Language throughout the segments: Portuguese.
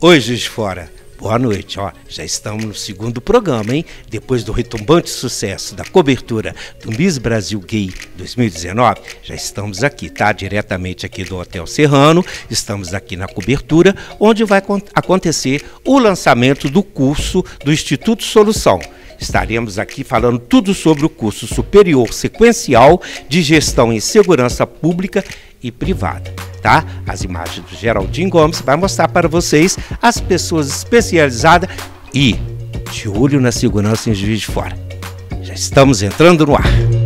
Oi, Juiz de Fora. Boa noite, ó. Já estamos no segundo programa, hein? Depois do retumbante sucesso da cobertura do Miss Brasil Gay 2019, já estamos aqui, tá? Diretamente aqui do Hotel Serrano. Estamos aqui na cobertura, onde vai acontecer o lançamento do curso do Instituto Solução. Estaremos aqui falando tudo sobre o curso superior sequencial de gestão em segurança pública e privada tá? As imagens do Geraldinho Gomes vai mostrar para vocês as pessoas especializadas e de olho na segurança em Juiz de Fora. Já estamos entrando no ar.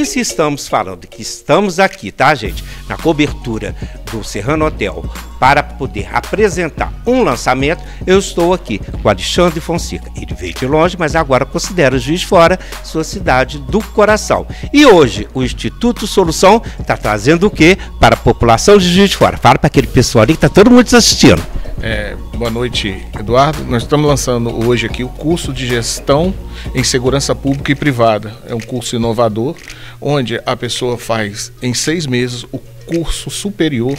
E se estamos falando que estamos aqui, tá, gente, na cobertura do Serrano Hotel para poder apresentar um lançamento, eu estou aqui com Alexandre Fonseca. Ele veio de longe, mas agora considera Juiz Fora sua cidade do coração. E hoje o Instituto Solução está trazendo o quê para a população de Juiz de Fora? Fala para aquele pessoal ali que está todo mundo assistindo. É, boa noite, Eduardo. Nós estamos lançando hoje aqui o curso de gestão em segurança pública e privada. É um curso inovador, onde a pessoa faz em seis meses o curso superior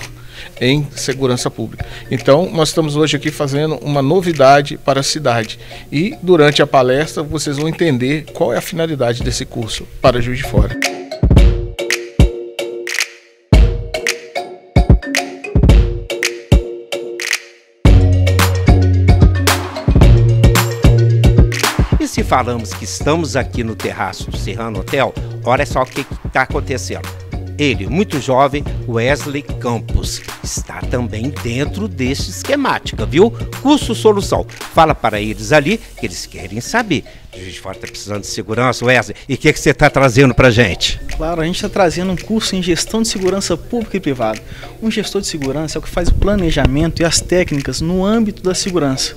em segurança pública. Então, nós estamos hoje aqui fazendo uma novidade para a cidade. E durante a palestra vocês vão entender qual é a finalidade desse curso para Juiz de Fora. Se falamos que estamos aqui no terraço do Serrano Hotel, olha só o que está acontecendo. Ele, muito jovem, Wesley Campos, está também dentro deste esquemática, viu? Curso Solução. Fala para eles ali que eles querem saber. A gente está precisando de segurança, Wesley. E o que, que você está trazendo para gente? Claro, a gente está trazendo um curso em gestão de segurança pública e privada. Um gestor de segurança é o que faz o planejamento e as técnicas no âmbito da segurança.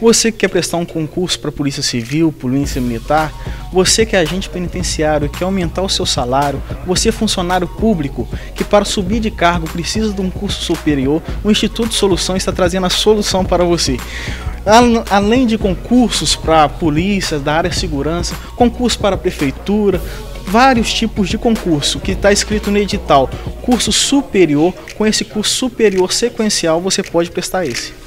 Você que quer prestar um concurso para Polícia Civil, Polícia Militar, você que é agente penitenciário quer aumentar o seu salário, você é funcionário público que para subir de cargo precisa de um curso superior, o Instituto Solução está trazendo a solução para você. Além de concursos para polícia, da área de segurança, concurso para a prefeitura, vários tipos de concurso que está escrito no edital. Curso superior, com esse curso superior sequencial você pode prestar esse.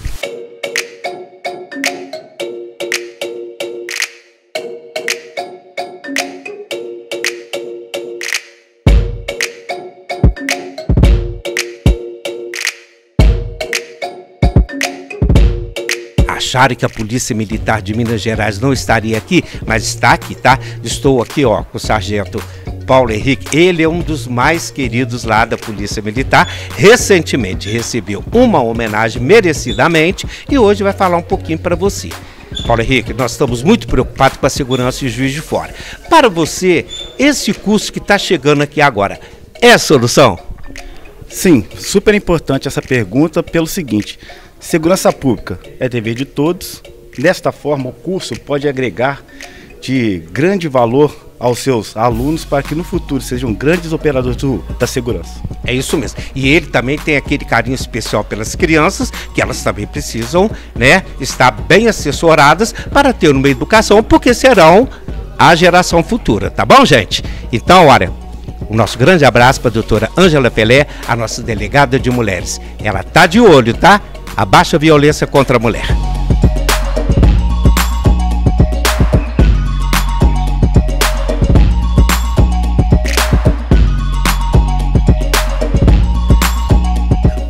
Acharem que a Polícia Militar de Minas Gerais não estaria aqui, mas está aqui, tá? Estou aqui, ó, com o sargento Paulo Henrique, ele é um dos mais queridos lá da Polícia Militar. Recentemente recebeu uma homenagem merecidamente e hoje vai falar um pouquinho para você. Paulo Henrique, nós estamos muito preocupados com a segurança e juiz de fora. Para você, esse curso que está chegando aqui agora é solução? Sim, super importante essa pergunta pelo seguinte: Segurança pública é dever de todos. Desta forma, o curso pode agregar de grande valor aos seus alunos para que no futuro sejam grandes operadores do, da segurança. É isso mesmo. E ele também tem aquele carinho especial pelas crianças, que elas também precisam, né, estar bem assessoradas para ter uma educação, porque serão a geração futura, tá bom, gente? Então, olha, o nosso grande abraço para a doutora Ângela Pelé, a nossa delegada de mulheres. Ela tá de olho, tá? Abaixa a violência contra a mulher.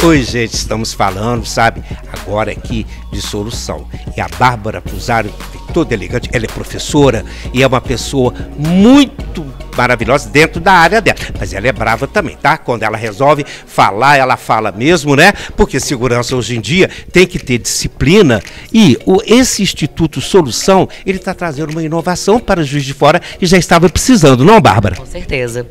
Oi, gente, estamos falando, sabe, agora aqui de solução. E a Bárbara Fusário, toda elegante, ela é professora e é uma pessoa muito maravilhosa dentro da área dela. Mas ela é brava também, tá? Quando ela resolve falar, ela fala mesmo, né? Porque segurança hoje em dia tem que ter disciplina. E o, esse Instituto Solução, ele está trazendo uma inovação para o Juiz de Fora e já estava precisando, não, Bárbara? Com certeza.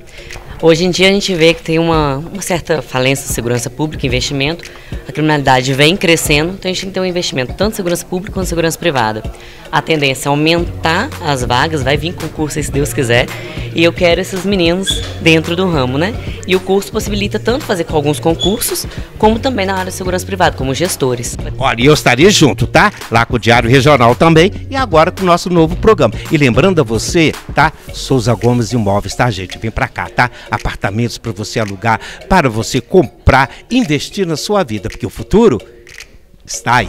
Hoje em dia a gente vê que tem uma, uma certa falência de segurança pública, investimento, a criminalidade vem crescendo, então a gente tem que ter um investimento tanto em segurança pública quanto em segurança privada. A tendência é aumentar as vagas, vai vir concurso se Deus quiser, e eu quero esses meninos dentro do ramo, né? E o curso possibilita tanto fazer com alguns concursos, como também na área de segurança privada, como gestores. Olha, eu estaria junto, tá? Lá com o Diário Regional também e agora com o nosso novo programa. E lembrando a você, tá? Souza Gomes Imóveis, tá, gente? Vem pra cá, tá? Apartamentos para você alugar, para você comprar, investir na sua vida, porque o futuro está aí.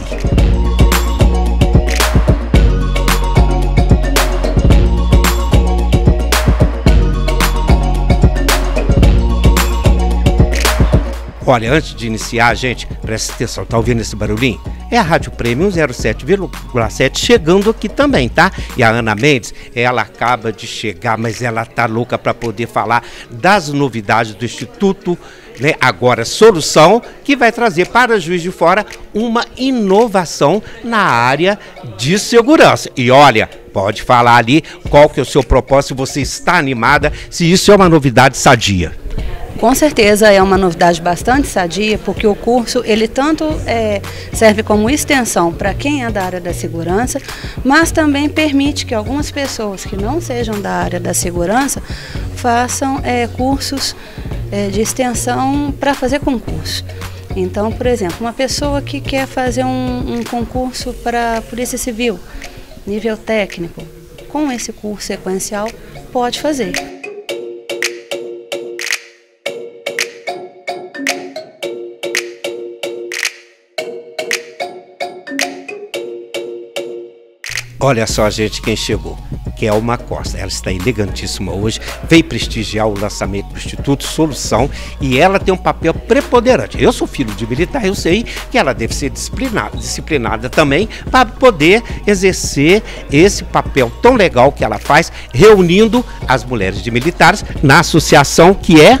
Olha, antes de iniciar, gente, presta atenção, tá ouvindo esse barulhinho? É a Rádio Premium 07,7 chegando aqui também, tá? E a Ana Mendes, ela acaba de chegar, mas ela tá louca para poder falar das novidades do Instituto né, agora solução que vai trazer para Juiz de Fora uma inovação na área de segurança. E olha, pode falar ali qual que é o seu propósito, se você está animada, se isso é uma novidade sadia. Com certeza é uma novidade bastante sadia, porque o curso ele tanto é, serve como extensão para quem é da área da segurança, mas também permite que algumas pessoas que não sejam da área da segurança façam é, cursos é, de extensão para fazer concurso. Então, por exemplo, uma pessoa que quer fazer um, um concurso para Polícia Civil, nível técnico, com esse curso sequencial, pode fazer. Olha só, gente, quem chegou. Kelma Costa. Ela está elegantíssima hoje, veio prestigiar o lançamento do Instituto Solução e ela tem um papel preponderante. Eu sou filho de militar, eu sei que ela deve ser disciplinada, disciplinada também para poder exercer esse papel tão legal que ela faz, reunindo as mulheres de militares na associação que é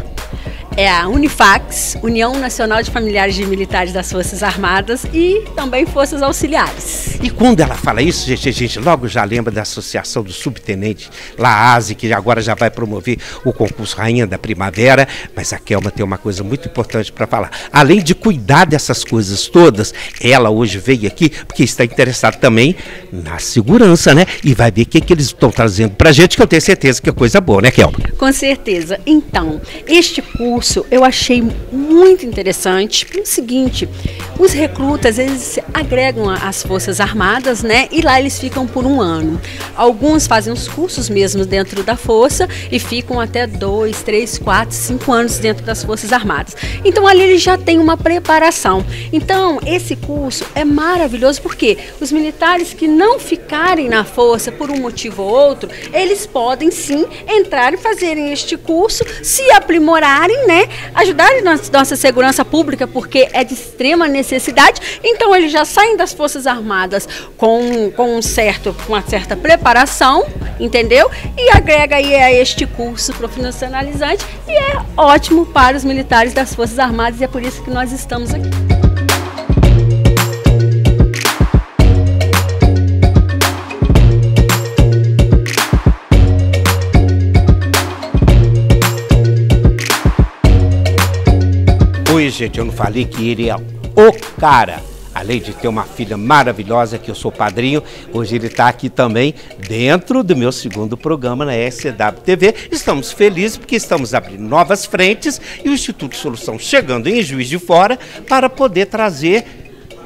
é a Unifax, União Nacional de Familiares de Militares das Forças Armadas e também Forças Auxiliares. E quando ela fala isso, gente, a gente logo já lembra da Associação do Subtenente, Laase, que agora já vai promover o concurso Rainha da Primavera, mas a Kelma tem uma coisa muito importante para falar. Além de cuidar dessas coisas todas, ela hoje veio aqui porque está interessada também na segurança, né? E vai ver o que, que eles estão trazendo para gente, que eu tenho certeza que é coisa boa, né, Kelma? Com certeza. Então, este curso curso eu achei muito interessante pelo seguinte, os recrutas eles agregam as forças armadas, né? E lá eles ficam por um ano. Alguns fazem os cursos mesmo dentro da força e ficam até dois, três, quatro, cinco anos dentro das forças armadas. Então ali eles já têm uma preparação. Então esse curso é maravilhoso porque os militares que não ficarem na força por um motivo ou outro, eles podem sim entrar e fazerem este curso, se aprimorarem, né? Né, ajudar nossa segurança pública, porque é de extrema necessidade. Então eles já saem das Forças Armadas com, com, um certo, com uma certa preparação, entendeu? E agrega aí a este curso profissionalizante e é ótimo para os militares das Forças Armadas e é por isso que nós estamos aqui. Gente, eu não falei que ele é o cara. Além de ter uma filha maravilhosa, que eu sou padrinho, hoje ele está aqui também dentro do meu segundo programa na SCW TV. Estamos felizes porque estamos abrindo novas frentes e o Instituto Solução chegando em Juiz de Fora para poder trazer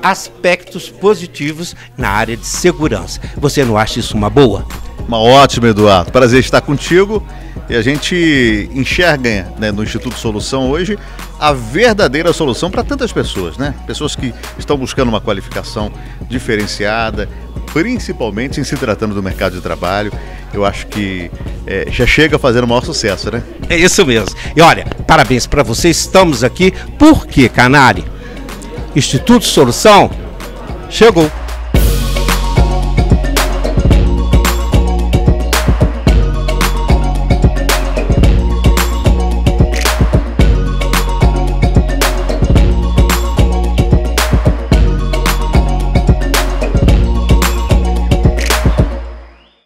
aspectos positivos na área de segurança. Você não acha isso uma boa? Uma ótima, Eduardo. Prazer estar contigo. E a gente enxerga né, no Instituto Solução hoje a verdadeira solução para tantas pessoas, né? Pessoas que estão buscando uma qualificação diferenciada, principalmente em se tratando do mercado de trabalho. Eu acho que é, já chega fazendo o maior sucesso, né? É isso mesmo. E olha, parabéns para você. Estamos aqui porque, Canari, Instituto Solução chegou.